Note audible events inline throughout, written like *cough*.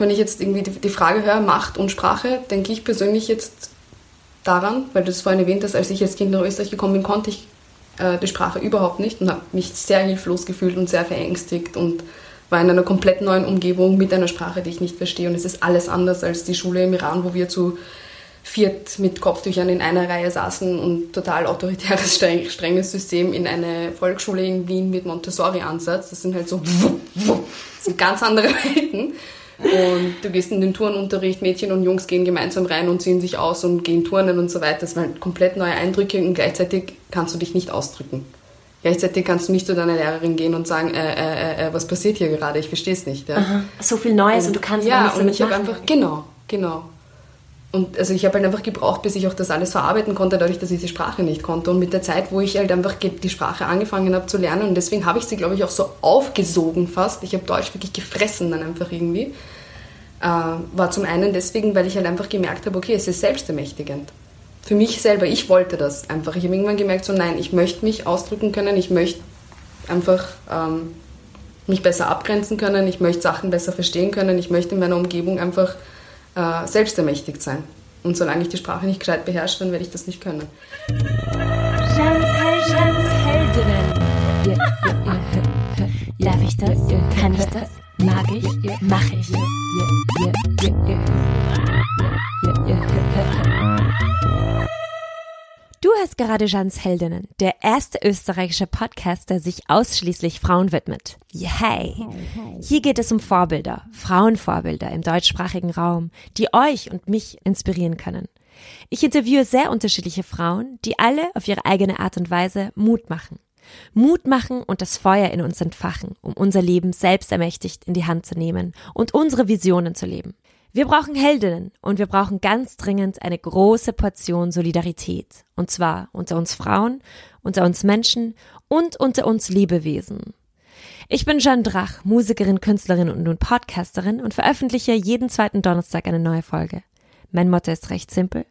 Wenn ich jetzt irgendwie die Frage höre, Macht und Sprache, denke ich persönlich jetzt daran, weil du es vorhin erwähnt hast, als ich als Kind nach Österreich gekommen bin, konnte ich äh, die Sprache überhaupt nicht und habe mich sehr hilflos gefühlt und sehr verängstigt und war in einer komplett neuen Umgebung mit einer Sprache, die ich nicht verstehe. Und es ist alles anders als die Schule im Iran, wo wir zu viert mit Kopftüchern in einer Reihe saßen und total autoritäres, *laughs* strenges System in eine Volksschule in Wien mit Montessori-Ansatz. Das sind halt so *laughs* das sind ganz andere Welten. Und du gehst in den Turnunterricht, Mädchen und Jungs gehen gemeinsam rein und ziehen sich aus und gehen turnen und so weiter. Das waren komplett neue Eindrücke und gleichzeitig kannst du dich nicht ausdrücken. Gleichzeitig kannst du nicht zu deiner Lehrerin gehen und sagen, äh, äh, äh, was passiert hier gerade? Ich verstehe es nicht. Ja. So viel Neues und, und du kannst ja nichts und ich habe einfach genau, genau. Und also ich habe halt einfach gebraucht, bis ich auch das alles verarbeiten konnte, dadurch, dass ich die Sprache nicht konnte. Und mit der Zeit, wo ich halt einfach die Sprache angefangen habe zu lernen, und deswegen habe ich sie, glaube ich, auch so aufgesogen fast. Ich habe Deutsch wirklich gefressen dann einfach irgendwie. Äh, war zum einen deswegen, weil ich halt einfach gemerkt habe, okay, es ist selbstermächtigend. Für mich selber, ich wollte das einfach. Ich habe irgendwann gemerkt, so nein, ich möchte mich ausdrücken können, ich möchte einfach ähm, mich besser abgrenzen können, ich möchte Sachen besser verstehen können, ich möchte in meiner Umgebung einfach äh, selbstermächtigt sein. Und solange ich die Sprache nicht gescheit beherrsche, dann werde ich das nicht können. Darf ich das? Kann ich das? Mag ich? Mach ich? Du hast gerade Jans Heldinnen, der erste österreichische Podcast, der sich ausschließlich Frauen widmet. Yay! Hier geht es um Vorbilder, Frauenvorbilder im deutschsprachigen Raum, die euch und mich inspirieren können. Ich interviewe sehr unterschiedliche Frauen, die alle auf ihre eigene Art und Weise Mut machen. Mut machen und das Feuer in uns entfachen, um unser Leben selbst ermächtigt in die Hand zu nehmen und unsere Visionen zu leben. Wir brauchen Heldinnen und wir brauchen ganz dringend eine große Portion Solidarität. Und zwar unter uns Frauen, unter uns Menschen und unter uns Lebewesen. Ich bin Jeanne Drach, Musikerin, Künstlerin und nun Podcasterin und veröffentliche jeden zweiten Donnerstag eine neue Folge. Mein Motto ist recht simpel.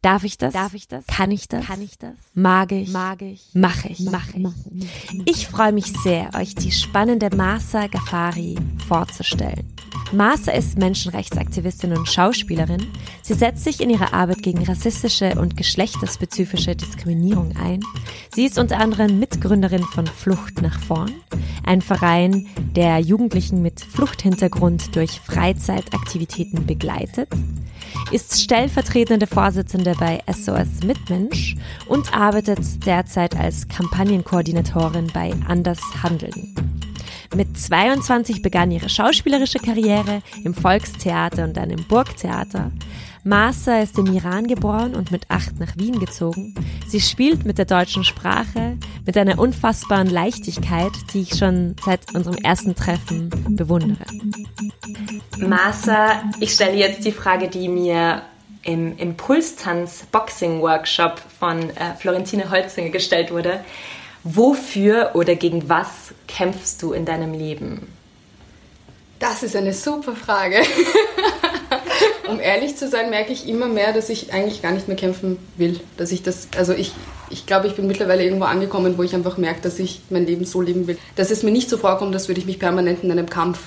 Darf ich das? Darf ich das? Kann ich das? Kann ich das? Mag ich? Mag ich? Mache ich? Mache ich? Ich freue mich sehr, euch die spannende Masa Ghaffari vorzustellen. Masa ist Menschenrechtsaktivistin und Schauspielerin. Sie setzt sich in ihrer Arbeit gegen rassistische und geschlechterspezifische Diskriminierung ein. Sie ist unter anderem Mitgründerin von Flucht nach vorn, ein Verein, der Jugendlichen mit Fluchthintergrund durch Freizeitaktivitäten begleitet ist stellvertretende Vorsitzende bei SOS Mitmensch und arbeitet derzeit als Kampagnenkoordinatorin bei Anders Handeln. Mit 22 begann ihre schauspielerische Karriere im Volkstheater und dann im Burgtheater. Masa ist im Iran geboren und mit acht nach Wien gezogen. Sie spielt mit der deutschen Sprache mit einer unfassbaren Leichtigkeit, die ich schon seit unserem ersten Treffen bewundere. Masa, ich stelle jetzt die Frage, die mir im Impulstanz Boxing Workshop von äh, Florentine Holzinger gestellt wurde. Wofür oder gegen was kämpfst du in deinem Leben? Das ist eine super Frage. *laughs* um ehrlich zu sein, merke ich immer mehr, dass ich eigentlich gar nicht mehr kämpfen will. Dass ich das, also ich, ich glaube, ich bin mittlerweile irgendwo angekommen, wo ich einfach merke, dass ich mein Leben so leben will. Dass es mir nicht so vorkommt, als würde ich mich permanent in einem Kampf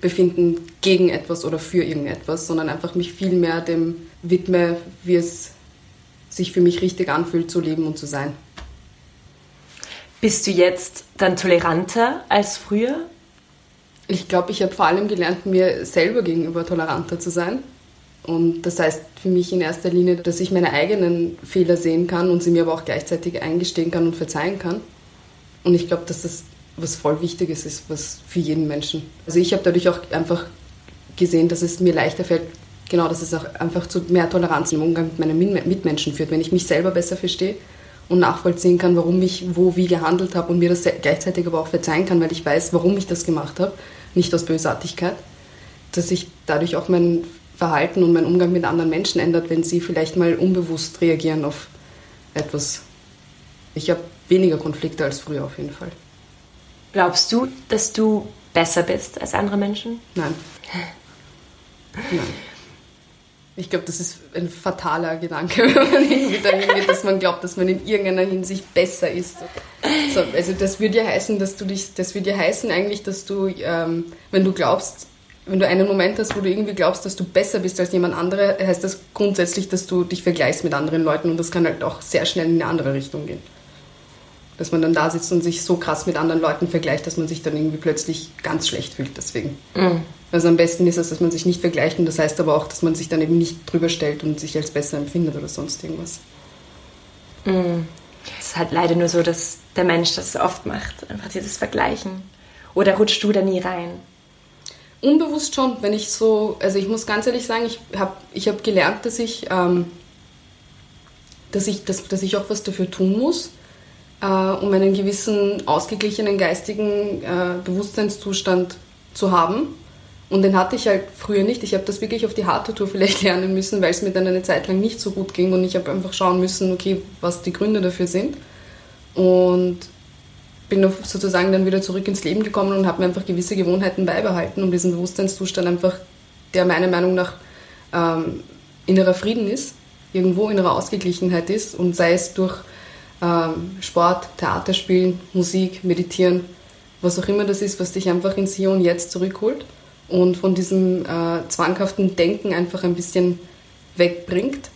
befinden gegen etwas oder für irgendetwas, sondern einfach mich viel mehr dem widme, wie es sich für mich richtig anfühlt, zu leben und zu sein. Bist du jetzt dann toleranter als früher? Ich glaube, ich habe vor allem gelernt, mir selber gegenüber toleranter zu sein. Und das heißt für mich in erster Linie, dass ich meine eigenen Fehler sehen kann und sie mir aber auch gleichzeitig eingestehen kann und verzeihen kann. Und ich glaube, dass das was voll Wichtiges ist, was für jeden Menschen. Also ich habe dadurch auch einfach gesehen, dass es mir leichter fällt, genau, dass es auch einfach zu mehr Toleranz im Umgang mit meinen Mitmenschen führt. Wenn ich mich selber besser verstehe, und nachvollziehen kann, warum ich wo wie gehandelt habe und mir das gleichzeitig aber auch verzeihen kann, weil ich weiß, warum ich das gemacht habe, nicht aus Bösartigkeit, dass sich dadurch auch mein Verhalten und mein Umgang mit anderen Menschen ändert, wenn sie vielleicht mal unbewusst reagieren auf etwas. Ich habe weniger Konflikte als früher auf jeden Fall. Glaubst du, dass du besser bist als andere Menschen? Nein. *laughs* Nein. Ich glaube, das ist ein fataler Gedanke, *laughs* wenn man irgendwie dahin geht, dass man glaubt, dass man in irgendeiner Hinsicht besser ist. So, also das würde ja heißen, dass du dich, das würde ja heißen eigentlich, dass du, ähm, wenn du glaubst, wenn du einen Moment hast, wo du irgendwie glaubst, dass du besser bist als jemand andere, heißt das grundsätzlich, dass du dich vergleichst mit anderen Leuten und das kann halt auch sehr schnell in eine andere Richtung gehen. Dass man dann da sitzt und sich so krass mit anderen Leuten vergleicht, dass man sich dann irgendwie plötzlich ganz schlecht fühlt deswegen. Mhm. Also am besten ist es, dass man sich nicht vergleicht und das heißt aber auch, dass man sich dann eben nicht drüber stellt und sich als besser empfindet oder sonst irgendwas. Mhm. Es ist halt leider nur so, dass der Mensch das oft macht, einfach dieses Vergleichen. Oder rutscht du da nie rein? Unbewusst schon, wenn ich so, also ich muss ganz ehrlich sagen, ich habe ich hab gelernt, dass ich, ähm, dass, ich dass, dass ich auch was dafür tun muss, äh, um einen gewissen ausgeglichenen geistigen äh, Bewusstseinszustand zu haben. Und den hatte ich halt früher nicht. Ich habe das wirklich auf die harte Tour vielleicht *laughs* lernen müssen, weil es mir dann eine Zeit lang nicht so gut ging und ich habe einfach schauen müssen, okay, was die Gründe dafür sind. Und bin sozusagen dann wieder zurück ins Leben gekommen und habe mir einfach gewisse Gewohnheiten beibehalten, um diesen Bewusstseinszustand einfach, der meiner Meinung nach ähm, innerer Frieden ist, irgendwo innerer Ausgeglichenheit ist und sei es durch ähm, Sport, Theaterspielen, Musik, Meditieren, was auch immer das ist, was dich einfach ins Hier und Jetzt zurückholt und von diesem äh, zwanghaften Denken einfach ein bisschen wegbringt,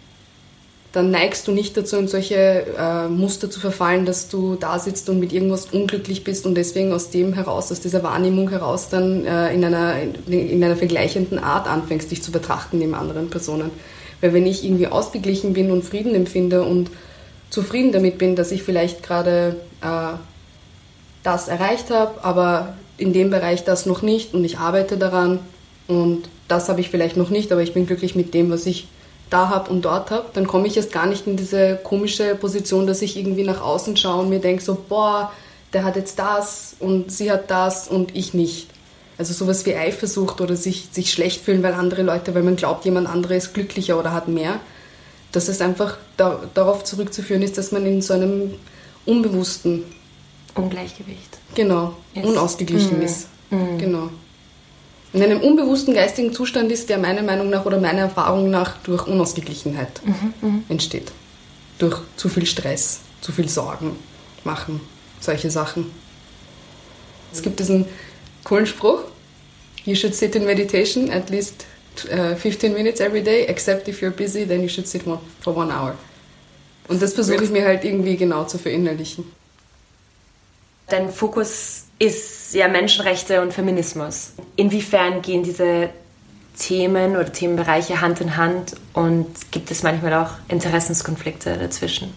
dann neigst du nicht dazu, in solche äh, Muster zu verfallen, dass du da sitzt und mit irgendwas unglücklich bist und deswegen aus dem heraus, aus dieser Wahrnehmung heraus dann äh, in, einer, in einer vergleichenden Art anfängst, dich zu betrachten neben anderen Personen. Weil wenn ich irgendwie ausgeglichen bin und Frieden empfinde und zufrieden damit bin, dass ich vielleicht gerade äh, das erreicht habe, aber in dem Bereich das noch nicht und ich arbeite daran und das habe ich vielleicht noch nicht, aber ich bin glücklich mit dem, was ich da habe und dort habe, dann komme ich erst gar nicht in diese komische Position, dass ich irgendwie nach außen schaue und mir denke so, boah, der hat jetzt das und sie hat das und ich nicht. Also sowas wie Eifersucht oder sich, sich schlecht fühlen, weil andere Leute, weil man glaubt, jemand anderes ist glücklicher oder hat mehr, dass es einfach da, darauf zurückzuführen ist, dass man in so einem unbewussten Ungleichgewicht. Genau, yes. unausgeglichen mhm. ist. Mhm. Genau. In einem unbewussten geistigen Zustand ist, der meiner Meinung nach oder meiner Erfahrung nach durch Unausgeglichenheit mhm. mhm. entsteht. Durch zu viel Stress, zu viel Sorgen machen, solche Sachen. Es gibt diesen coolen Spruch, you should sit in meditation at least uh, äh, 15 minutes every day, except if you're busy, then you should sit for one hour. Und das versuche ich mir halt irgendwie genau zu verinnerlichen. Dein Fokus ist ja Menschenrechte und Feminismus. Inwiefern gehen diese Themen oder Themenbereiche Hand in Hand und gibt es manchmal auch Interessenskonflikte dazwischen?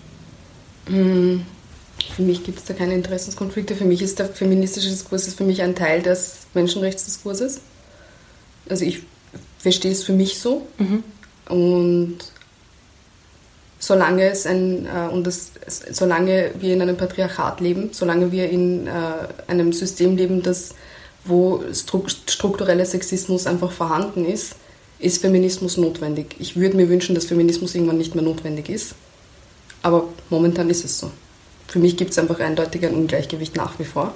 Hm, für mich gibt es da keine Interessenskonflikte. Für mich ist der feministische Diskurs ist für mich ein Teil des Menschenrechtsdiskurses. Also ich verstehe es für mich so. Mhm. Und solange es ein äh, und das, solange wir in einem Patriarchat leben, solange wir in äh, einem System leben, das wo struktureller Sexismus einfach vorhanden ist, ist Feminismus notwendig. Ich würde mir wünschen, dass Feminismus irgendwann nicht mehr notwendig ist, aber momentan ist es so. Für mich gibt es einfach eindeutig ein Ungleichgewicht nach wie vor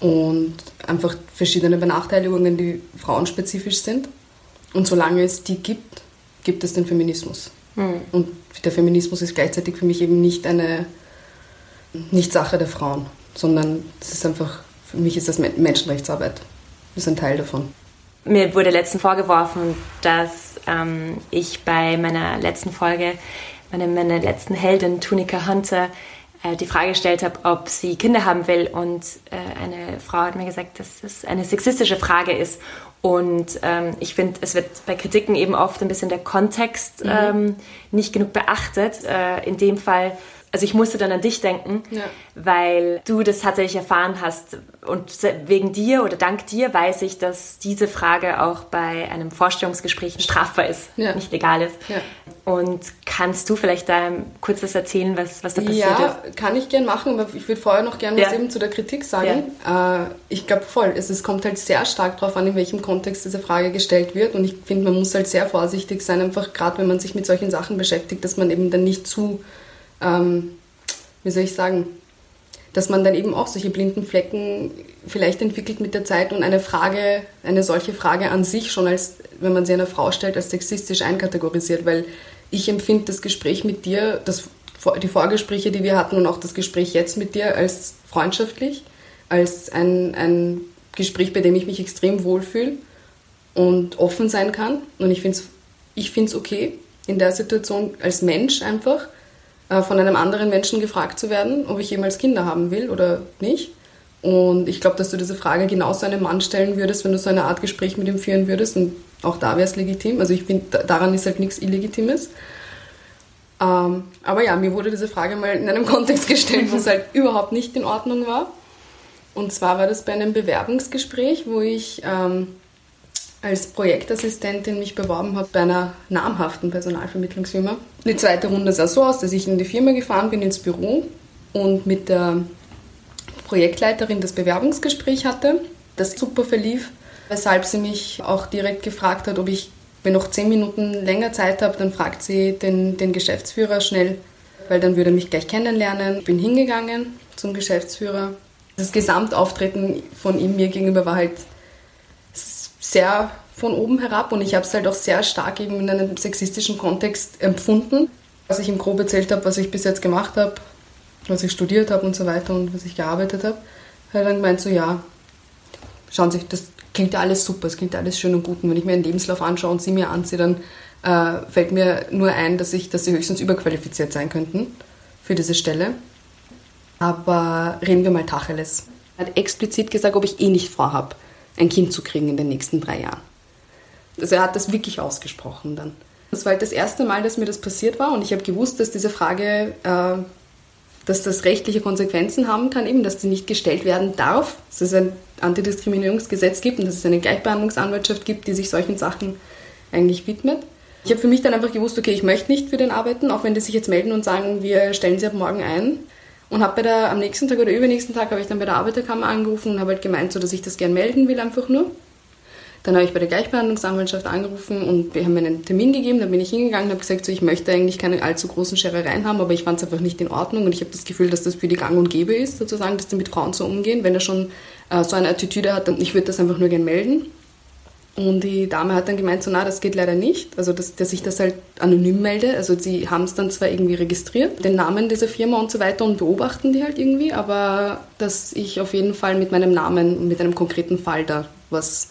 und einfach verschiedene Benachteiligungen, die frauenspezifisch sind. Und solange es die gibt, gibt es den Feminismus. Mhm. Und der Feminismus ist gleichzeitig für mich eben nicht eine nicht Sache der Frauen, sondern es ist einfach, für mich ist das Menschenrechtsarbeit. Das ist ein Teil davon. Mir wurde letztens vorgeworfen, dass ähm, ich bei meiner letzten Folge, meiner, meiner letzten Heldin, Tunika Hunter, äh, die Frage gestellt habe, ob sie Kinder haben will. Und äh, eine Frau hat mir gesagt, dass es eine sexistische Frage ist und ähm, ich finde, es wird bei Kritiken eben oft ein bisschen der Kontext mhm. ähm, nicht genug beachtet. Äh, in dem Fall also ich musste dann an dich denken, ja. weil du das tatsächlich erfahren hast. Und wegen dir oder dank dir weiß ich, dass diese Frage auch bei einem Vorstellungsgespräch strafbar ist, ja. nicht legal ist. Ja. Und kannst du vielleicht da kurz was erzählen, was, was da passiert ja, ist? Ja, kann ich gern machen, aber ich würde vorher noch gerne was eben zu der Kritik sagen. Äh, ich glaube voll, es, es kommt halt sehr stark darauf an, in welchem Kontext diese Frage gestellt wird. Und ich finde, man muss halt sehr vorsichtig sein, einfach gerade wenn man sich mit solchen Sachen beschäftigt, dass man eben dann nicht zu ähm, wie soll ich sagen, dass man dann eben auch solche blinden Flecken vielleicht entwickelt mit der Zeit und eine Frage, eine solche Frage an sich schon als, wenn man sie einer Frau stellt, als sexistisch einkategorisiert, weil ich empfinde das Gespräch mit dir, das, die Vorgespräche, die wir hatten und auch das Gespräch jetzt mit dir als freundschaftlich, als ein, ein Gespräch, bei dem ich mich extrem wohlfühle und offen sein kann. Und ich finde es ich find's okay, in der Situation als Mensch einfach von einem anderen Menschen gefragt zu werden, ob ich jemals Kinder haben will oder nicht. Und ich glaube, dass du diese Frage genauso einem Mann stellen würdest, wenn du so eine Art Gespräch mit ihm führen würdest. Und auch da wäre es legitim. Also ich finde, daran ist halt nichts Illegitimes. Ähm, aber ja, mir wurde diese Frage mal in einem *laughs* Kontext gestellt, wo es halt überhaupt nicht in Ordnung war. Und zwar war das bei einem Bewerbungsgespräch, wo ich ähm, als Projektassistentin mich beworben habe bei einer namhaften Personalvermittlungsfirma. Die zweite Runde sah so aus, dass ich in die Firma gefahren bin, ins Büro und mit der Projektleiterin das Bewerbungsgespräch hatte, das super verlief, weshalb sie mich auch direkt gefragt hat, ob ich, wenn noch zehn Minuten länger Zeit habe, dann fragt sie den, den Geschäftsführer schnell, weil dann würde er mich gleich kennenlernen. Bin hingegangen zum Geschäftsführer. Das Gesamtauftreten von ihm mir gegenüber war halt sehr von oben herab und ich habe es halt auch sehr stark eben in einem sexistischen Kontext empfunden. Als ich ihm grob erzählt habe, was ich bis jetzt gemacht habe, was ich studiert habe und so weiter und was ich gearbeitet habe, hat dann gemeint, so ja, schauen Sie, das klingt ja alles super, es klingt alles schön und gut. Und wenn ich mir einen Lebenslauf anschaue und Sie mir ansehe, dann äh, fällt mir nur ein, dass, ich, dass Sie höchstens überqualifiziert sein könnten für diese Stelle. Aber reden wir mal Tacheles. Er hat explizit gesagt, ob ich eh nicht vorhabe, ein Kind zu kriegen in den nächsten drei Jahren. Also er hat das wirklich ausgesprochen dann. Das war halt das erste Mal, dass mir das passiert war und ich habe gewusst, dass diese Frage äh, dass das rechtliche Konsequenzen haben kann, eben, dass die nicht gestellt werden darf, dass es ein Antidiskriminierungsgesetz gibt und dass es eine Gleichbehandlungsanwaltschaft gibt, die sich solchen Sachen eigentlich widmet. Ich habe für mich dann einfach gewusst, okay, ich möchte nicht für den arbeiten, auch wenn die sich jetzt melden und sagen, wir stellen sie ab morgen ein. Und habe bei der, am nächsten Tag oder übernächsten Tag habe ich dann bei der Arbeiterkammer angerufen und habe halt gemeint, so, dass ich das gern melden will, einfach nur. Dann habe ich bei der Gleichbehandlungsanwaltschaft angerufen und wir haben mir einen Termin gegeben. Dann bin ich hingegangen und habe gesagt, so, ich möchte eigentlich keine allzu großen Scherereien haben, aber ich fand es einfach nicht in Ordnung und ich habe das Gefühl, dass das für die Gang und Gäbe ist, sozusagen, dass die mit Frauen so umgehen. Wenn er schon äh, so eine Attitüde hat, dann ich würde das einfach nur gerne melden. Und die Dame hat dann gemeint, so, na, das geht leider nicht. Also, dass, dass ich das halt anonym melde. Also, sie haben es dann zwar irgendwie registriert, den Namen dieser Firma und so weiter und beobachten die halt irgendwie, aber dass ich auf jeden Fall mit meinem Namen und mit einem konkreten Fall da was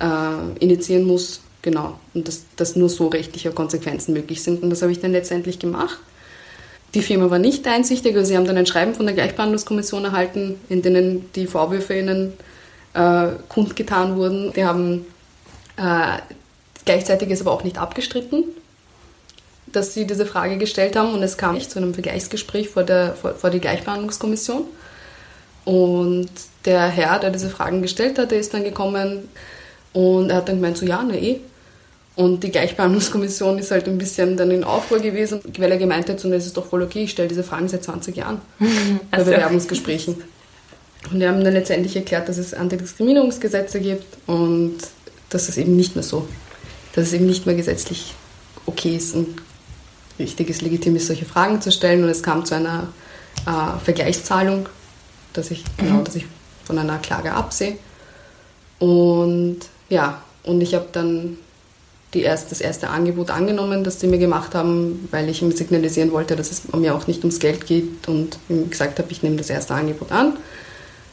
äh, initiieren muss. Genau. Und dass, dass nur so rechtliche Konsequenzen möglich sind. Und das habe ich dann letztendlich gemacht. Die Firma war nicht einsichtig, also sie haben dann ein Schreiben von der Gleichbehandlungskommission erhalten, in denen die Vorwürfe ihnen äh, kundgetan wurden. Die haben äh, gleichzeitig ist aber auch nicht abgestritten, dass sie diese Frage gestellt haben und es kam nicht zu einem Vergleichsgespräch vor, der, vor, vor die Gleichbehandlungskommission. Und der Herr, der diese Fragen gestellt hat, der ist dann gekommen, und er hat dann gemeint, so ja, na eh. Und die Gleichbehandlungskommission ist halt ein bisschen dann in Aufruhr gewesen, weil er gemeint hat, so, das ist doch voll okay, ich stelle diese Fragen seit 20 Jahren *laughs* bei also. Bewerbungsgesprächen. Und wir haben dann letztendlich erklärt, dass es Antidiskriminierungsgesetze gibt und dass es eben nicht mehr so, dass es eben nicht mehr gesetzlich okay ist und richtig ist, legitim ist, solche Fragen zu stellen. Und es kam zu einer äh, Vergleichszahlung, dass ich, genau, mhm. dass ich von einer Klage absehe. Und ja, und ich habe dann die erst, das erste Angebot angenommen, das sie mir gemacht haben, weil ich ihm signalisieren wollte, dass es mir auch nicht ums Geld geht und ihm gesagt habe, ich nehme das erste Angebot an.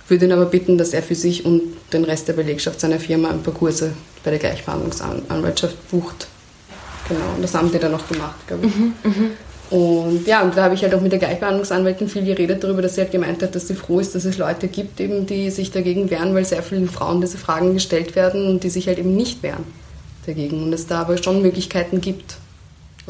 Würde ihn aber bitten, dass er für sich und den Rest der Belegschaft seiner Firma ein paar Kurse bei der Gleichbehandlungsanwaltschaft bucht. Genau, und das haben die dann auch gemacht, glaube ich. Mhm, mh. Und ja, und da habe ich halt auch mit der Gleichbehandlungsanwältin viel geredet darüber, dass sie halt gemeint hat, dass sie froh ist, dass es Leute gibt, eben, die sich dagegen wehren, weil sehr vielen Frauen diese Fragen gestellt werden und die sich halt eben nicht wehren dagegen. Und es da aber schon Möglichkeiten gibt.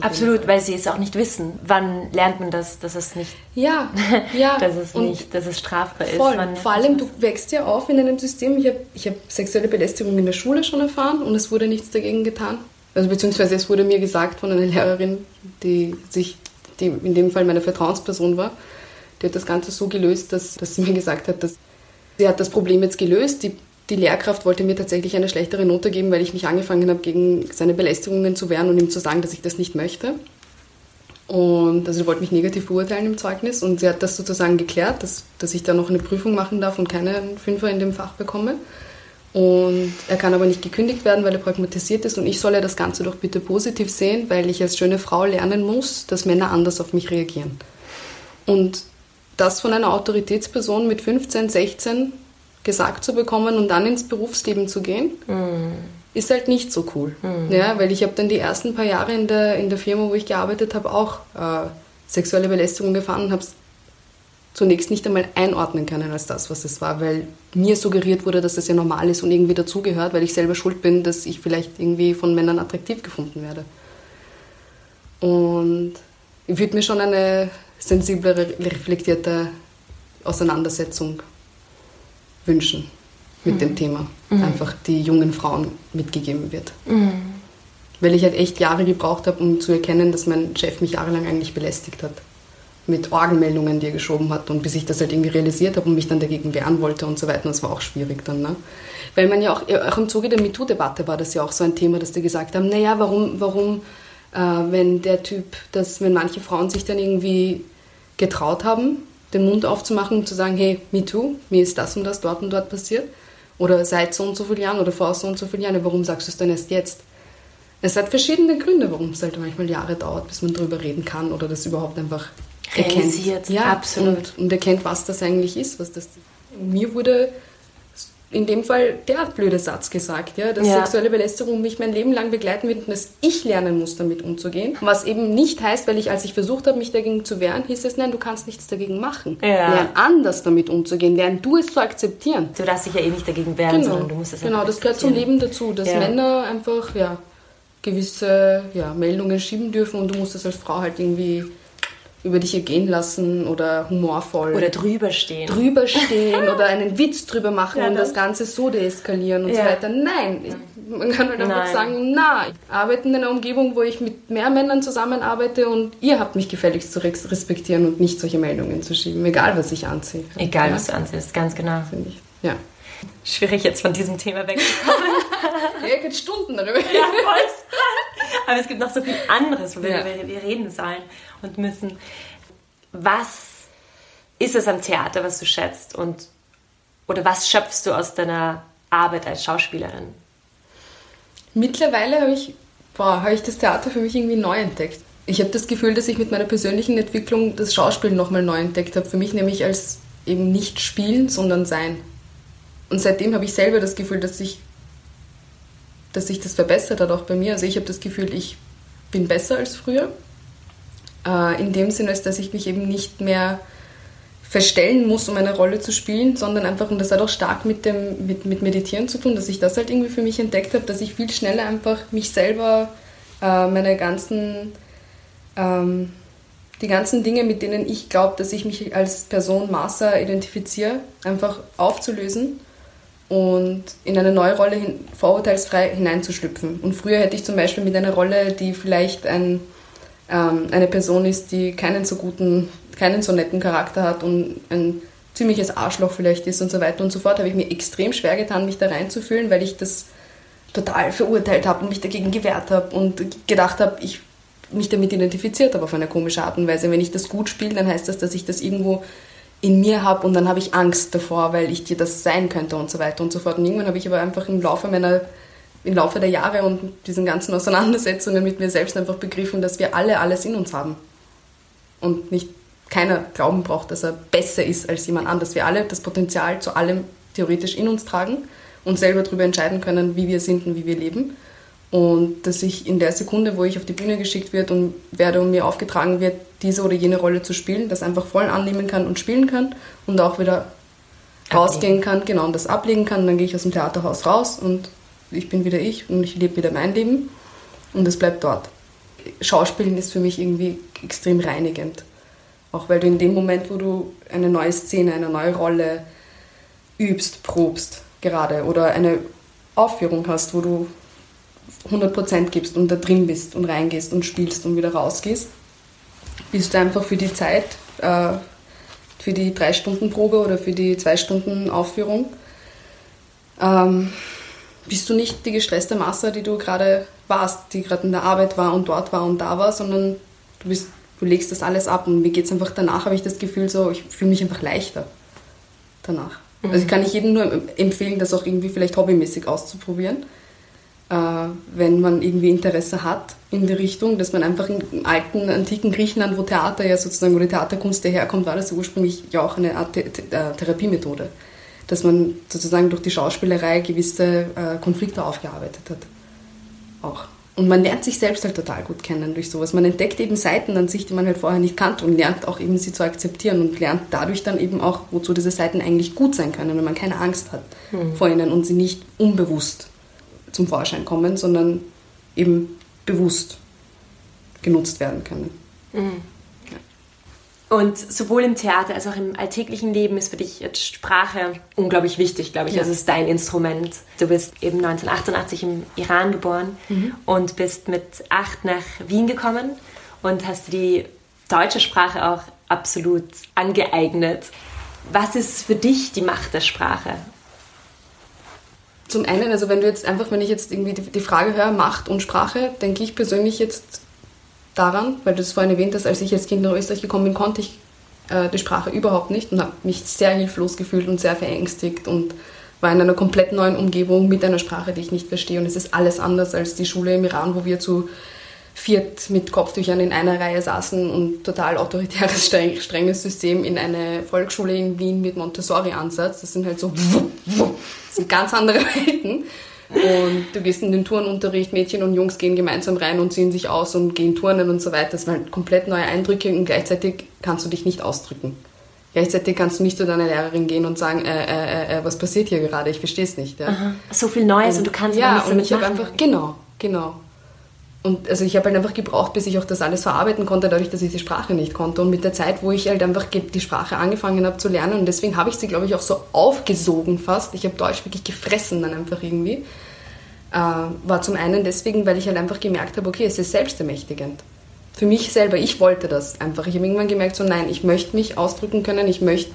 Absolut, weil sie es auch nicht wissen. Wann lernt man das, dass es nicht, ja, *laughs* ja. dass es nicht, dass es strafbar voll. ist. Wann Vor allem, du wächst ja auf in einem System. Ich habe ich hab sexuelle Belästigung in der Schule schon erfahren und es wurde nichts dagegen getan. Also beziehungsweise es wurde mir gesagt von einer Lehrerin, die sich die in dem Fall meine Vertrauensperson war, die hat das Ganze so gelöst, dass, dass sie mir gesagt hat, dass sie hat das Problem jetzt gelöst. Die, die Lehrkraft wollte mir tatsächlich eine schlechtere Note geben, weil ich mich angefangen habe, gegen seine Belästigungen zu wehren und ihm zu sagen, dass ich das nicht möchte. Und also sie wollte mich negativ beurteilen im Zeugnis und sie hat das sozusagen geklärt, dass, dass ich da noch eine Prüfung machen darf und keine Fünfer in dem Fach bekomme. Und er kann aber nicht gekündigt werden, weil er pragmatisiert ist. Und ich soll ja das Ganze doch bitte positiv sehen, weil ich als schöne Frau lernen muss, dass Männer anders auf mich reagieren. Und das von einer Autoritätsperson mit 15, 16 gesagt zu bekommen und dann ins Berufsleben zu gehen, mm. ist halt nicht so cool. Mhm. Ja, weil ich habe dann die ersten paar Jahre in der, in der Firma, wo ich gearbeitet habe, auch äh, sexuelle Belästigung gefahren und habe es zunächst nicht einmal einordnen können als das, was es war, weil mir suggeriert wurde, dass das ja normal ist und irgendwie dazugehört, weil ich selber schuld bin, dass ich vielleicht irgendwie von Männern attraktiv gefunden werde. Und ich würde mir schon eine sensiblere, reflektierte Auseinandersetzung wünschen mit mhm. dem Thema. Mhm. Einfach die jungen Frauen mitgegeben wird. Mhm. Weil ich halt echt Jahre gebraucht habe, um zu erkennen, dass mein Chef mich jahrelang eigentlich belästigt hat mit Orgenmeldungen, die er geschoben hat und bis ich das halt irgendwie realisiert habe und mich dann dagegen wehren wollte und so weiter. Und das war auch schwierig dann. Ne? Weil man ja auch, auch im Zuge der MeToo-Debatte war das ja auch so ein Thema, dass die gesagt haben, naja, warum, warum äh, wenn der Typ, dass wenn manche Frauen sich dann irgendwie getraut haben, den Mund aufzumachen und zu sagen, hey, MeToo, mir ist das und das dort und dort passiert oder seit so und so vielen Jahren oder vor so und so vielen Jahren, warum sagst du es denn erst jetzt? Es hat verschiedene Gründe, warum es halt manchmal Jahre dauert, bis man darüber reden kann oder das überhaupt einfach realisiert. Ja, absolut. Und, und erkennt, was das eigentlich ist. Was das, mir wurde in dem Fall der blöde Satz gesagt, ja, dass ja. sexuelle Belästigung mich mein Leben lang begleiten wird und dass ich lernen muss, damit umzugehen. Was eben nicht heißt, weil ich, als ich versucht habe, mich dagegen zu wehren, hieß es, nein, du kannst nichts dagegen machen. Ja. Lern anders damit umzugehen, lern du es zu akzeptieren. Du darfst dich ja eh nicht dagegen wehren, genau. sondern du musst es Genau, das gehört zum Leben dazu, dass ja. Männer einfach, ja, gewisse ja, Meldungen schieben dürfen und du musst das als Frau halt irgendwie über dich ergehen lassen oder humorvoll. Oder drüber stehen. Drüber stehen *laughs* oder einen Witz drüber machen ja, und das Ganze so deeskalieren und ja. so weiter. Nein, ich, man kann halt einfach sagen, na, ich arbeite in einer Umgebung, wo ich mit mehr Männern zusammenarbeite und ihr habt mich gefälligst zu respektieren und nicht solche Meldungen zu schieben, egal was ich anziehe. Egal, ja. was du anziehst, ganz genau. Finde ich, ja. Schwierig jetzt von diesem Thema wegzukommen. *laughs* ja, geht Stunden darüber. Ja, voll. Aber es gibt noch so viel anderes, worüber wir, wir reden sollen und müssen. Was ist es am Theater, was du schätzt? Und, oder was schöpfst du aus deiner Arbeit als Schauspielerin? Mittlerweile habe ich, hab ich das Theater für mich irgendwie neu entdeckt. Ich habe das Gefühl, dass ich mit meiner persönlichen Entwicklung das Schauspiel nochmal neu entdeckt habe. Für mich nämlich als eben nicht spielen, sondern sein. Und seitdem habe ich selber das Gefühl, dass sich dass sich das verbessert hat auch bei mir. Also ich habe das Gefühl, ich bin besser als früher. Äh, in dem Sinne, dass ich mich eben nicht mehr verstellen muss, um eine Rolle zu spielen, sondern einfach, und das hat auch stark mit dem mit, mit Meditieren zu tun, dass ich das halt irgendwie für mich entdeckt habe, dass ich viel schneller einfach mich selber, äh, meine ganzen, ähm, die ganzen Dinge, mit denen ich glaube, dass ich mich als Person Master identifiziere, einfach aufzulösen und in eine neue Rolle hin, vorurteilsfrei hineinzuschlüpfen. Und früher hätte ich zum Beispiel mit einer Rolle, die vielleicht ein, ähm, eine Person ist, die keinen so guten, keinen so netten Charakter hat und ein ziemliches Arschloch vielleicht ist und so weiter und so fort, habe ich mir extrem schwer getan, mich da reinzufühlen, weil ich das total verurteilt habe und mich dagegen gewehrt habe und gedacht habe, ich mich damit identifiziert habe auf eine komische Art und Weise. Wenn ich das gut spiele, dann heißt das, dass ich das irgendwo in mir habe und dann habe ich Angst davor, weil ich dir das sein könnte und so weiter und so fort. Und irgendwann habe ich aber einfach im Laufe meiner, im Laufe der Jahre und diesen ganzen Auseinandersetzungen mit mir selbst einfach begriffen, dass wir alle alles in uns haben. Und nicht keiner glauben braucht, dass er besser ist als jemand anderes. Wir alle das Potenzial zu allem theoretisch in uns tragen und selber darüber entscheiden können, wie wir sind und wie wir leben. Und dass ich in der Sekunde, wo ich auf die Bühne geschickt wird und werde und mir aufgetragen wird, diese oder jene Rolle zu spielen, das einfach voll annehmen kann und spielen kann und auch wieder rausgehen kann, genau, und das ablegen kann. Und dann gehe ich aus dem Theaterhaus raus und ich bin wieder ich und ich lebe wieder mein Leben und es bleibt dort. Schauspielen ist für mich irgendwie extrem reinigend. Auch weil du in dem Moment, wo du eine neue Szene, eine neue Rolle übst, probst gerade oder eine Aufführung hast, wo du 100% gibst und da drin bist und reingehst und spielst und wieder rausgehst, bist du einfach für die Zeit, äh, für die 3-Stunden-Probe oder für die 2-Stunden-Aufführung, ähm, bist du nicht die gestresste Masse, die du gerade warst, die gerade in der Arbeit war und dort war und da war, sondern du, bist, du legst das alles ab und mir geht es einfach danach, habe ich das Gefühl so, ich fühle mich einfach leichter danach. Mhm. Also kann ich jedem nur empfehlen, das auch irgendwie vielleicht hobbymäßig auszuprobieren äh, wenn man irgendwie Interesse hat in die Richtung, dass man einfach im alten, antiken Griechenland, wo Theater ja sozusagen, wo die Theaterkunst daherkommt, war das ursprünglich ja auch eine Art Th Th äh, Therapiemethode. Dass man sozusagen durch die Schauspielerei gewisse äh, Konflikte aufgearbeitet hat. Auch. Und man lernt sich selbst halt total gut kennen durch sowas. Man entdeckt eben Seiten an sich, die man halt vorher nicht kannte und lernt auch eben sie zu akzeptieren und lernt dadurch dann eben auch, wozu diese Seiten eigentlich gut sein können, wenn man keine Angst hat mhm. vor ihnen und sie nicht unbewusst zum Vorschein kommen, sondern eben bewusst genutzt werden können. Mhm. Und sowohl im Theater als auch im alltäglichen Leben ist für dich jetzt Sprache unglaublich wichtig, glaube ich. Ja. Also es ist dein Instrument. Du bist eben 1988 im Iran geboren mhm. und bist mit acht nach Wien gekommen und hast die deutsche Sprache auch absolut angeeignet. Was ist für dich die Macht der Sprache? Zum einen, also wenn du jetzt einfach, wenn ich jetzt irgendwie die Frage höre, Macht und Sprache, denke ich persönlich jetzt daran, weil du es vorhin erwähnt hast, als ich als Kind nach Österreich gekommen bin, konnte ich äh, die Sprache überhaupt nicht und habe mich sehr hilflos gefühlt und sehr verängstigt und war in einer komplett neuen Umgebung mit einer Sprache, die ich nicht verstehe. Und es ist alles anders als die Schule im Iran, wo wir zu viert mit Kopftüchern in einer Reihe saßen und total autoritäres, *laughs* strenges System in eine Volksschule in Wien mit Montessori-Ansatz. Das sind halt so *laughs* das sind ganz andere Welten. Und du gehst in den Turnunterricht, Mädchen und Jungs gehen gemeinsam rein und ziehen sich aus und gehen turnen und so weiter. Das waren komplett neue Eindrücke und gleichzeitig kannst du dich nicht ausdrücken. Gleichzeitig kannst du nicht zu deiner Lehrerin gehen und sagen, äh, äh, äh, was passiert hier gerade? Ich verstehe es nicht. Ja. So viel Neues und, und du kannst ja nicht und ich habe einfach genau, genau. Und also ich habe halt einfach gebraucht, bis ich auch das alles verarbeiten konnte, dadurch, dass ich die Sprache nicht konnte. Und mit der Zeit, wo ich halt einfach die Sprache angefangen habe zu lernen, und deswegen habe ich sie, glaube ich, auch so aufgesogen fast. Ich habe Deutsch wirklich gefressen dann einfach irgendwie. Äh, war zum einen deswegen, weil ich halt einfach gemerkt habe, okay, es ist selbstermächtigend. Für mich selber, ich wollte das einfach. Ich habe irgendwann gemerkt, so nein, ich möchte mich ausdrücken können, ich möchte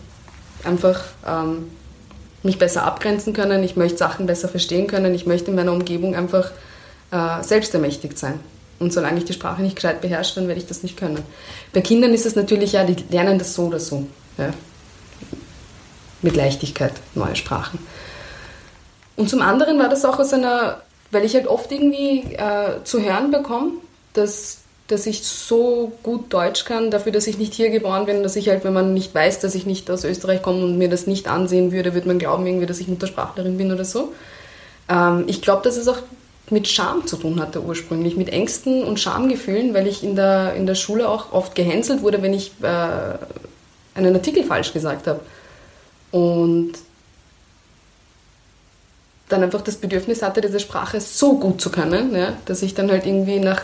einfach ähm, mich besser abgrenzen können, ich möchte Sachen besser verstehen können, ich möchte in meiner Umgebung einfach äh, selbstermächtigt sein. Und solange ich die Sprache nicht gescheit beherrsche, dann werde ich das nicht können. Bei Kindern ist es natürlich ja, die lernen das so oder so. Ja. Mit Leichtigkeit, neue Sprachen. Und zum anderen war das auch aus einer, weil ich halt oft irgendwie äh, zu hören bekomme, dass, dass ich so gut Deutsch kann, dafür, dass ich nicht hier geboren bin, dass ich halt, wenn man nicht weiß, dass ich nicht aus Österreich komme und mir das nicht ansehen würde, würde man glauben irgendwie, dass ich Muttersprachlerin bin oder so. Ähm, ich glaube, dass es auch mit Scham zu tun hatte ursprünglich, mit Ängsten und Schamgefühlen, weil ich in der, in der Schule auch oft gehänselt wurde, wenn ich äh, einen Artikel falsch gesagt habe. Und dann einfach das Bedürfnis hatte, diese Sprache so gut zu können, ja, dass ich dann halt irgendwie nach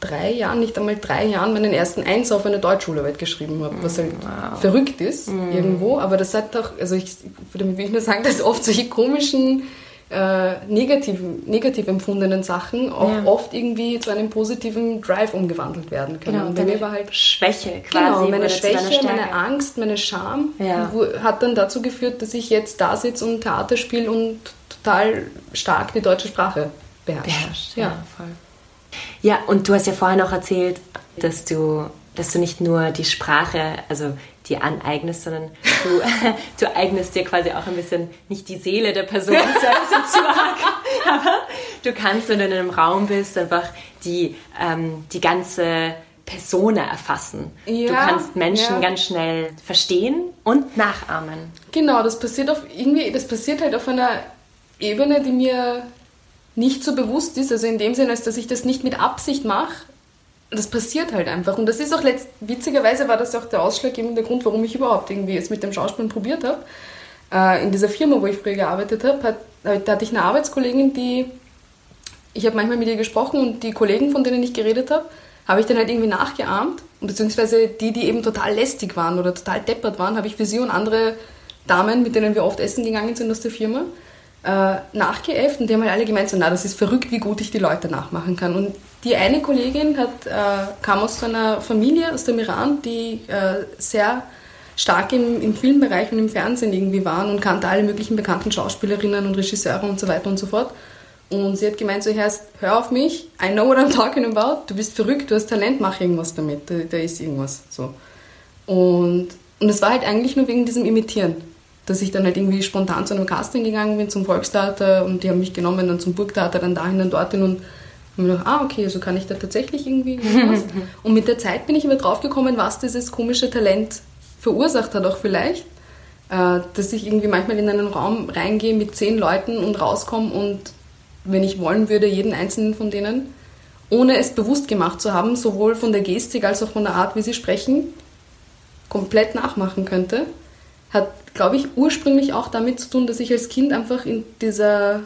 drei Jahren, nicht einmal drei Jahren, meinen ersten Eins auf eine Deutschschularbeit geschrieben habe, was halt wow. verrückt ist mm. irgendwo, aber das hat auch, also ich würde will nur sagen, dass oft solche komischen äh, negativ, negativ empfundenen Sachen auch ja. oft irgendwie zu einem positiven Drive umgewandelt werden können. Genau, und bei mir war halt Schwäche quasi. Genau, meine Schwäche, meine Angst, meine Scham ja. hat dann dazu geführt, dass ich jetzt da sitze und Theater spiele und total stark die deutsche Sprache beherrsche. Beherrscht, ja. ja, voll. Ja, und du hast ja vorhin auch erzählt, dass du, dass du nicht nur die Sprache, also dir aneignest, sondern du, *laughs* du eignest dir quasi auch ein bisschen, nicht die Seele der Person, bisschen zu arg, aber du kannst, wenn du in einem Raum bist, einfach die, ähm, die ganze Persona erfassen. Ja, du kannst Menschen ja. ganz schnell verstehen und nachahmen. Genau, das passiert auf irgendwie, das passiert halt auf einer Ebene, die mir nicht so bewusst ist, also in dem Sinne, als dass ich das nicht mit Absicht mache, das passiert halt einfach. Und das ist auch letzt, witzigerweise war das auch der ausschlaggebende Grund, warum ich überhaupt irgendwie es mit dem Schauspielen probiert habe. Äh, in dieser Firma, wo ich früher gearbeitet habe, hat, da hatte ich eine Arbeitskollegin, die, ich habe manchmal mit ihr gesprochen und die Kollegen, von denen ich geredet habe, habe ich dann halt irgendwie nachgeahmt. Beziehungsweise die, die eben total lästig waren oder total deppert waren, habe ich für sie und andere Damen, mit denen wir oft essen gegangen sind aus der Firma, äh, nachgeäfft und die haben halt alle gemeint, so, na, das ist verrückt, wie gut ich die Leute nachmachen kann. Und die eine Kollegin hat, äh, kam aus einer Familie aus dem Iran, die äh, sehr stark im, im Filmbereich und im Fernsehen irgendwie waren und kannte alle möglichen bekannten Schauspielerinnen und Regisseure und so weiter und so fort. Und sie hat gemeint, so, hörst, hör auf mich, I know what I'm talking about, du bist verrückt, du hast Talent, mach irgendwas damit, da, da ist irgendwas. So. Und, und es war halt eigentlich nur wegen diesem Imitieren dass ich dann halt irgendwie spontan zu einem Casting gegangen bin zum Volkstheater und die haben mich genommen dann zum Burgtheater, dann dahin, dann dorthin und habe mir gedacht, ah, okay, so kann ich da tatsächlich irgendwie was. *laughs* und mit der Zeit bin ich immer draufgekommen, was dieses komische Talent verursacht hat auch vielleicht. Äh, dass ich irgendwie manchmal in einen Raum reingehe mit zehn Leuten und rauskomme und wenn ich wollen würde, jeden einzelnen von denen, ohne es bewusst gemacht zu haben, sowohl von der Gestik als auch von der Art, wie sie sprechen, komplett nachmachen könnte, hat, glaube ich, ursprünglich auch damit zu tun, dass ich als Kind einfach in dieser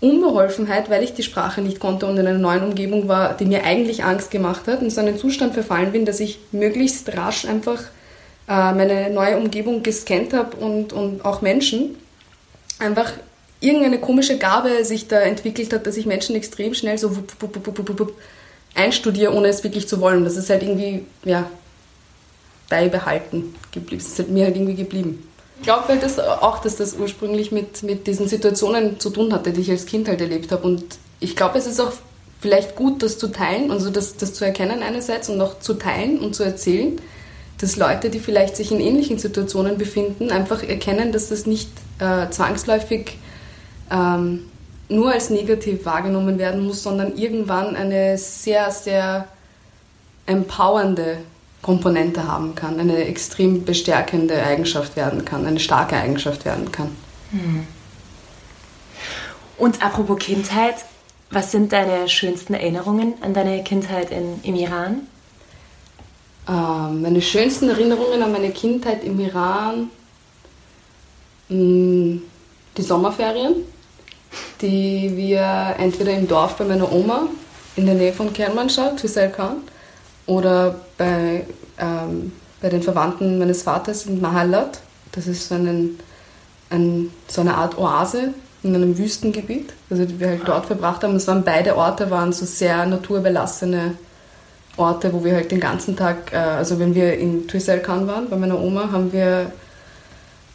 Unbeholfenheit, weil ich die Sprache nicht konnte und in einer neuen Umgebung war, die mir eigentlich Angst gemacht hat, in so einen Zustand verfallen bin, dass ich möglichst rasch einfach äh, meine neue Umgebung gescannt habe und, und auch Menschen. Einfach irgendeine komische Gabe sich da entwickelt hat, dass ich Menschen extrem schnell so wupp, wupp, wupp, wupp, einstudiere, ohne es wirklich zu wollen. Das ist halt irgendwie, ja, beibehalten geblieben. Es ist halt mir halt irgendwie geblieben. Ich glaube halt das auch, dass das ursprünglich mit, mit diesen Situationen zu tun hatte, die ich als Kind halt erlebt habe. Und ich glaube, es ist auch vielleicht gut, das zu teilen, also das, das zu erkennen einerseits und auch zu teilen und zu erzählen, dass Leute, die vielleicht sich in ähnlichen Situationen befinden, einfach erkennen, dass das nicht äh, zwangsläufig ähm, nur als negativ wahrgenommen werden muss, sondern irgendwann eine sehr, sehr empowernde Komponente haben kann, eine extrem bestärkende Eigenschaft werden kann, eine starke Eigenschaft werden kann. Hm. Und apropos Kindheit, was sind deine schönsten Erinnerungen an deine Kindheit in, im Iran? Ähm, meine schönsten Erinnerungen an meine Kindheit im Iran, mh, hm, die Sommerferien, die wir entweder im Dorf bei meiner Oma in der Nähe von Kermanschah, Tüselkan, oder bei, ähm, bei den Verwandten meines Vaters in Mahalat. Das ist so, einen, ein, so eine Art Oase in einem Wüstengebiet, also die wir halt dort verbracht haben. Es waren beide Orte, waren so sehr naturbelassene Orte, wo wir halt den ganzen Tag, äh, also wenn wir in Tuiselkan waren, bei meiner Oma, haben wir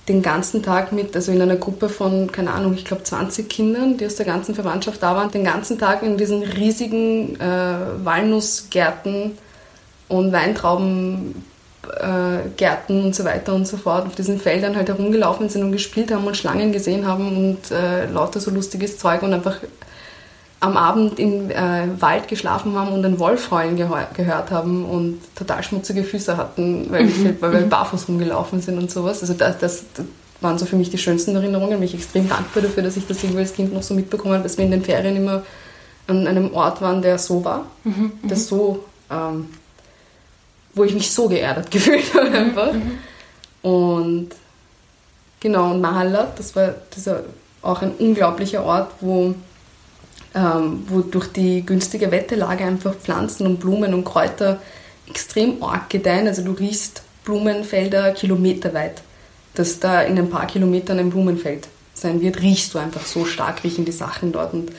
den ganzen Tag mit, also in einer Gruppe von, keine Ahnung, ich glaube 20 Kindern, die aus der ganzen Verwandtschaft da waren, den ganzen Tag in diesen riesigen äh, Walnussgärten und Weintraubengärten äh, und so weiter und so fort auf diesen Feldern halt herumgelaufen sind und gespielt haben und Schlangen gesehen haben und äh, lauter so lustiges Zeug und einfach am Abend im äh, Wald geschlafen haben und einen Wolf heulen gehört haben und total schmutzige Füße hatten, weil, ich, mhm. weil wir barfuß rumgelaufen sind und sowas. Also das, das, das, waren so für mich die schönsten Erinnerungen. Mich extrem dankbar dafür, dass ich das irgendwie als Kind noch so mitbekommen habe, dass wir in den Ferien immer an einem Ort waren, der so war, mhm, der so ähm, wo ich mich so geerdet *laughs* gefühlt habe einfach. Mhm. Und genau, und Mahalat, das war dieser, auch ein unglaublicher Ort, wo, ähm, wo durch die günstige Wetterlage einfach Pflanzen und Blumen und Kräuter extrem arg gedeihen. Also du riechst Blumenfelder kilometerweit. Dass da in ein paar Kilometern ein Blumenfeld sein wird, riechst du einfach so stark, riechen die Sachen dort. Und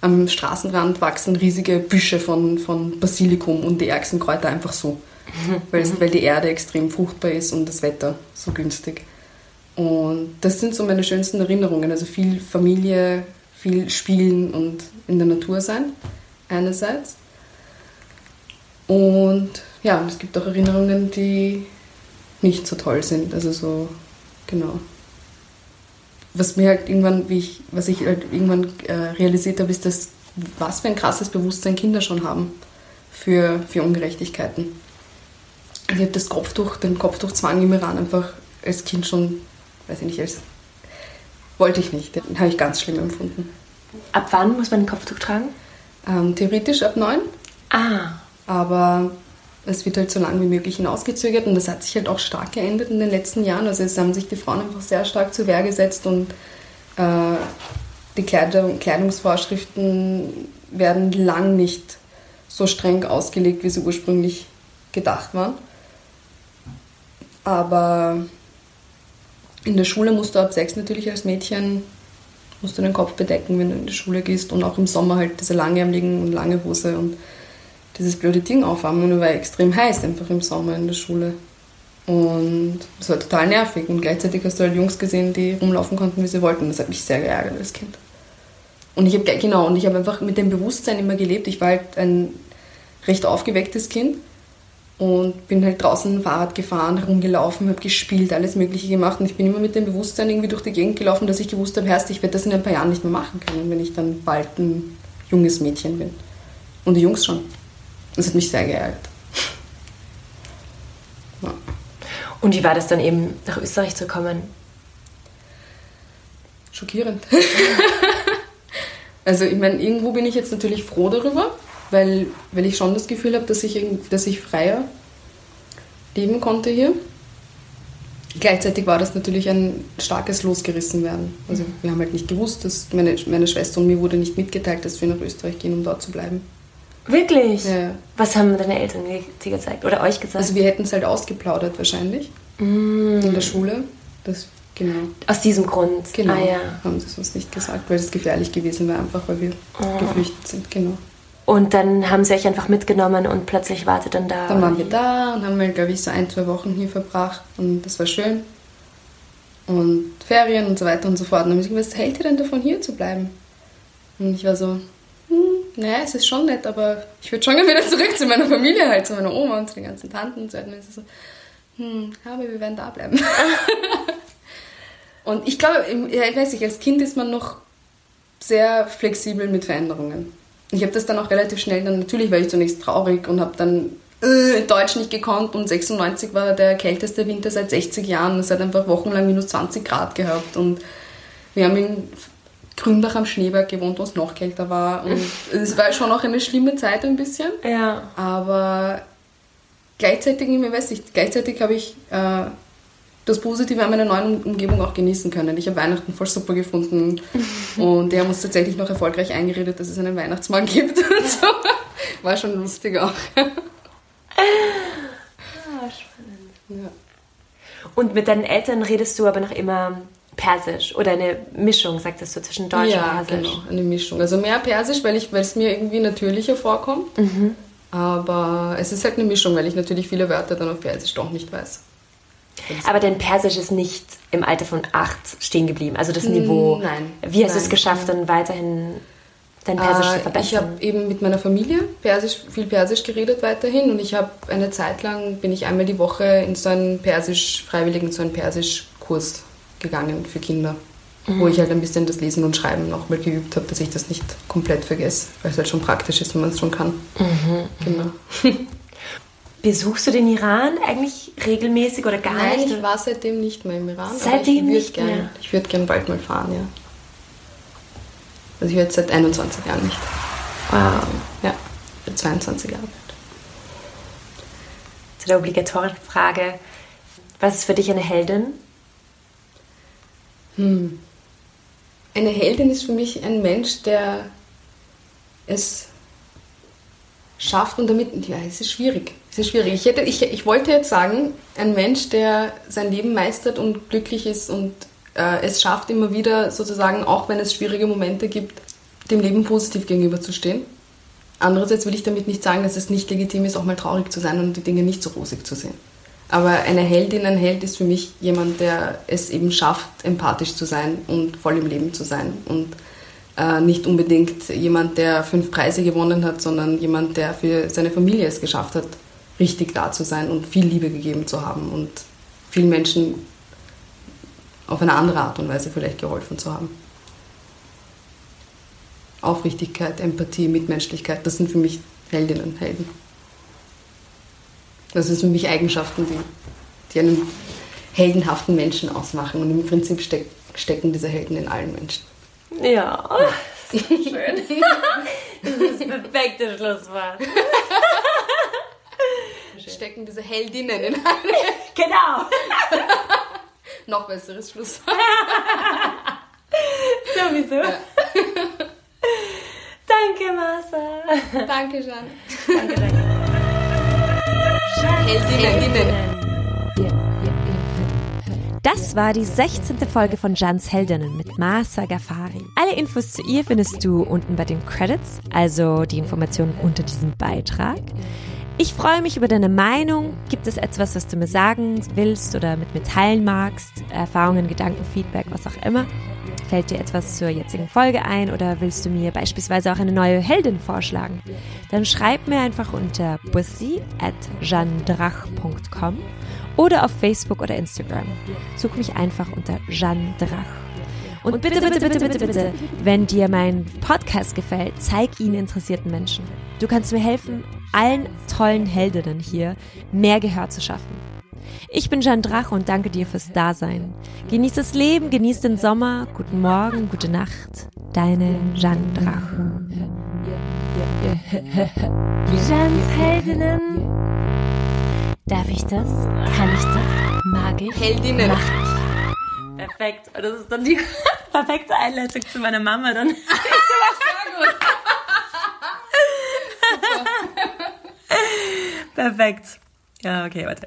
am Straßenrand wachsen riesige Büsche von, von Basilikum und die ärgsten Kräuter einfach so *laughs* weil, mhm. weil die Erde extrem fruchtbar ist und das Wetter so günstig. Und das sind so meine schönsten Erinnerungen. Also viel Familie, viel Spielen und in der Natur sein, einerseits. Und ja, es gibt auch Erinnerungen, die nicht so toll sind. Also so, genau. Was mir halt irgendwann, wie ich, was ich halt irgendwann äh, realisiert habe, ist, dass was für ein krasses Bewusstsein Kinder schon haben für, für Ungerechtigkeiten ich habe das Kopftuch, den Kopftuchzwang im Iran einfach als Kind schon, weiß ich nicht, als wollte ich nicht. Den habe ich ganz schlimm empfunden. Ab wann muss man ein Kopftuch tragen? Ähm, theoretisch ab neun. Ah. Aber es wird halt so lange wie möglich hinausgezögert und das hat sich halt auch stark geändert in den letzten Jahren. Also es haben sich die Frauen einfach sehr stark zur Wehr gesetzt und äh, die Kleidung, Kleidungsvorschriften werden lang nicht so streng ausgelegt, wie sie ursprünglich gedacht waren. Aber in der Schule musst du ab sechs natürlich als Mädchen musst du den Kopf bedecken, wenn du in die Schule gehst und auch im Sommer halt diese langärmeligen und lange Hose und dieses blöde Ding aufhaben. Und es war extrem heiß einfach im Sommer in der Schule. Und es war total nervig. Und gleichzeitig hast du halt Jungs gesehen, die rumlaufen konnten, wie sie wollten. Das hat mich sehr geärgert als Kind. Und ich habe genau, und ich habe einfach mit dem Bewusstsein immer gelebt. Ich war halt ein recht aufgewecktes Kind und bin halt draußen Fahrrad gefahren, herumgelaufen, habe gespielt, alles Mögliche gemacht und ich bin immer mit dem Bewusstsein irgendwie durch die Gegend gelaufen, dass ich gewusst habe, heißt, ich werde das in ein paar Jahren nicht mehr machen können, wenn ich dann bald ein junges Mädchen bin. Und die Jungs schon. Das hat mich sehr geärgert. *laughs* Ja. Und wie war das dann eben, nach Österreich zu kommen? Schockierend. *laughs* also ich meine, irgendwo bin ich jetzt natürlich froh darüber, weil, weil ich schon das Gefühl habe, dass ich, dass ich freier leben konnte hier. Gleichzeitig war das natürlich ein starkes Losgerissenwerden. Also wir haben halt nicht gewusst, dass meine, meine Schwester und mir wurde nicht mitgeteilt, dass wir nach Österreich gehen, um dort zu bleiben. Wirklich? Ja. Was haben deine Eltern dir gezeigt oder euch gesagt? Also wir hätten es halt ausgeplaudert wahrscheinlich mm. in der Schule. Das, genau. Aus diesem Grund? Genau. Ah, ja. Haben sie uns nicht gesagt, weil es gefährlich gewesen wäre, einfach weil wir oh. geflüchtet sind. Genau. Und dann haben sie euch einfach mitgenommen und plötzlich wartet dann da. Dann waren wir da und haben, glaube ich, so ein, zwei Wochen hier verbracht und das war schön. Und Ferien und so weiter und so fort. Und dann haben sie gesagt, was hält ihr denn davon, hier zu bleiben? Und ich war so, hm, naja, es ist schon nett, aber ich würde schon gerne wieder zurück zu meiner Familie, halt zu meiner Oma und zu den ganzen Tanten und so weiter. Und so, hm, aber wir werden da bleiben. *laughs* und ich glaube, ich weiß nicht, als Kind ist man noch sehr flexibel mit Veränderungen ich habe das dann auch relativ schnell, dann natürlich war ich zunächst traurig und habe dann äh, Deutsch nicht gekonnt und 96 war der kälteste Winter seit 60 Jahren. Es hat einfach wochenlang minus 20 Grad gehabt und wir haben in Grünbach am Schneeberg gewohnt, wo es noch kälter war und *laughs* es war schon auch eine schlimme Zeit ein bisschen. Ja. Aber gleichzeitig, ich weiß nicht, gleichzeitig habe ich äh, das Positive an meiner neuen Umgebung auch genießen können. Ich habe Weihnachten voll super gefunden *laughs* und die haben uns tatsächlich noch erfolgreich eingeredet, dass es einen Weihnachtsmann gibt. *laughs* So. War schon lustig auch. Ah, spannend. Ja. Und mit deinen Eltern redest du aber noch immer Persisch oder eine Mischung, sagtest du, zwischen Deutsch ja, und Persisch? Ja, genau, eine Mischung. Also mehr Persisch, weil es mir irgendwie natürlicher vorkommt. Mhm. Aber es ist halt eine Mischung, weil ich natürlich viele Wörter dann auf Persisch doch nicht weiß. Aber dein Persisch ist nicht im Alter von acht stehen geblieben. Also das Niveau. Nein. Wie hast du es geschafft, dann weiterhin dein Persisch äh, zu verbessern? Ich habe eben mit meiner Familie Persisch, viel Persisch geredet weiterhin und ich habe eine Zeit lang bin ich einmal die Woche in so einen Persisch freiwilligen so einen Persischkurs gegangen für Kinder, mhm. wo ich halt ein bisschen das Lesen und Schreiben nochmal geübt habe, dass ich das nicht komplett vergesse, weil es halt schon praktisch ist, wenn man es schon kann. Mhm. Genau. *laughs* Besuchst du den Iran eigentlich regelmäßig oder gar Nein, nicht? Nein, ich war seitdem nicht mehr im Iran. Seitdem nicht gern, mehr? Ich würde gerne bald mal fahren, ja. Also ich werde seit 21 Jahren nicht. Wow. Ja, für 22 Jahre alt. Zu der obligatorischen Frage, was ist für dich eine Heldin? Hm. Eine Heldin ist für mich ein Mensch, der es schafft und damit, ja, es ist schwierig. Es ist schwierig. Ich, hätte, ich, ich wollte jetzt sagen, ein Mensch, der sein Leben meistert und glücklich ist und äh, es schafft immer wieder sozusagen, auch wenn es schwierige Momente gibt, dem Leben positiv gegenüberzustehen. Andererseits will ich damit nicht sagen, dass es nicht legitim ist, auch mal traurig zu sein und die Dinge nicht so rosig zu sehen. Aber eine Heldin, ein Held ist für mich jemand, der es eben schafft, empathisch zu sein und voll im Leben zu sein und äh, nicht unbedingt jemand, der fünf Preise gewonnen hat, sondern jemand, der für seine Familie es geschafft hat, richtig da zu sein und viel Liebe gegeben zu haben und vielen Menschen auf eine andere Art und Weise vielleicht geholfen zu haben. Aufrichtigkeit, Empathie, Mitmenschlichkeit, das sind für mich Heldinnen, Helden. Das sind für mich Eigenschaften, die, die einen heldenhaften Menschen ausmachen. Und im Prinzip steck, stecken diese Helden in allen Menschen. Ja. Schön. *laughs* das ist das perfekte Schlusswort. Stecken diese Heldinnen in alle. *laughs* Genau. Noch besseres Schlusswort. *laughs* Sowieso. Ja. Danke, Marcel. Danke, Jeanne. Danke, danke. Heldinnen. Heldinnen. Das war die 16. Folge von Jans Heldinnen mit Masa Gafari. Alle Infos zu ihr findest du unten bei den Credits, also die Informationen unter diesem Beitrag. Ich freue mich über deine Meinung. Gibt es etwas, was du mir sagen willst oder mit mir teilen magst? Erfahrungen, Gedanken, Feedback, was auch immer. Fällt dir etwas zur jetzigen Folge ein oder willst du mir beispielsweise auch eine neue Heldin vorschlagen? Dann schreib mir einfach unter bussy at jandrach.com oder auf Facebook oder Instagram. Such mich einfach unter Jeanne Drach. Und bitte, bitte, bitte, bitte, bitte, wenn dir mein Podcast gefällt, zeig ihn interessierten Menschen. Du kannst mir helfen, allen tollen Heldinnen hier mehr Gehör zu schaffen. Ich bin Jeanne Drach und danke dir fürs Dasein. Genieß das Leben, genieß den Sommer. Guten Morgen, gute Nacht. Deine Jeanne Drach. Jeannes Heldinnen. Darf ich das? Kann ich das? Mag ich? Heldinnen. Mach ich. Perfekt. Und das ist dann die *laughs* perfekte Einleitung zu meiner Mama. Dann *laughs* *laughs* Perfekt. Ja, okay, warte.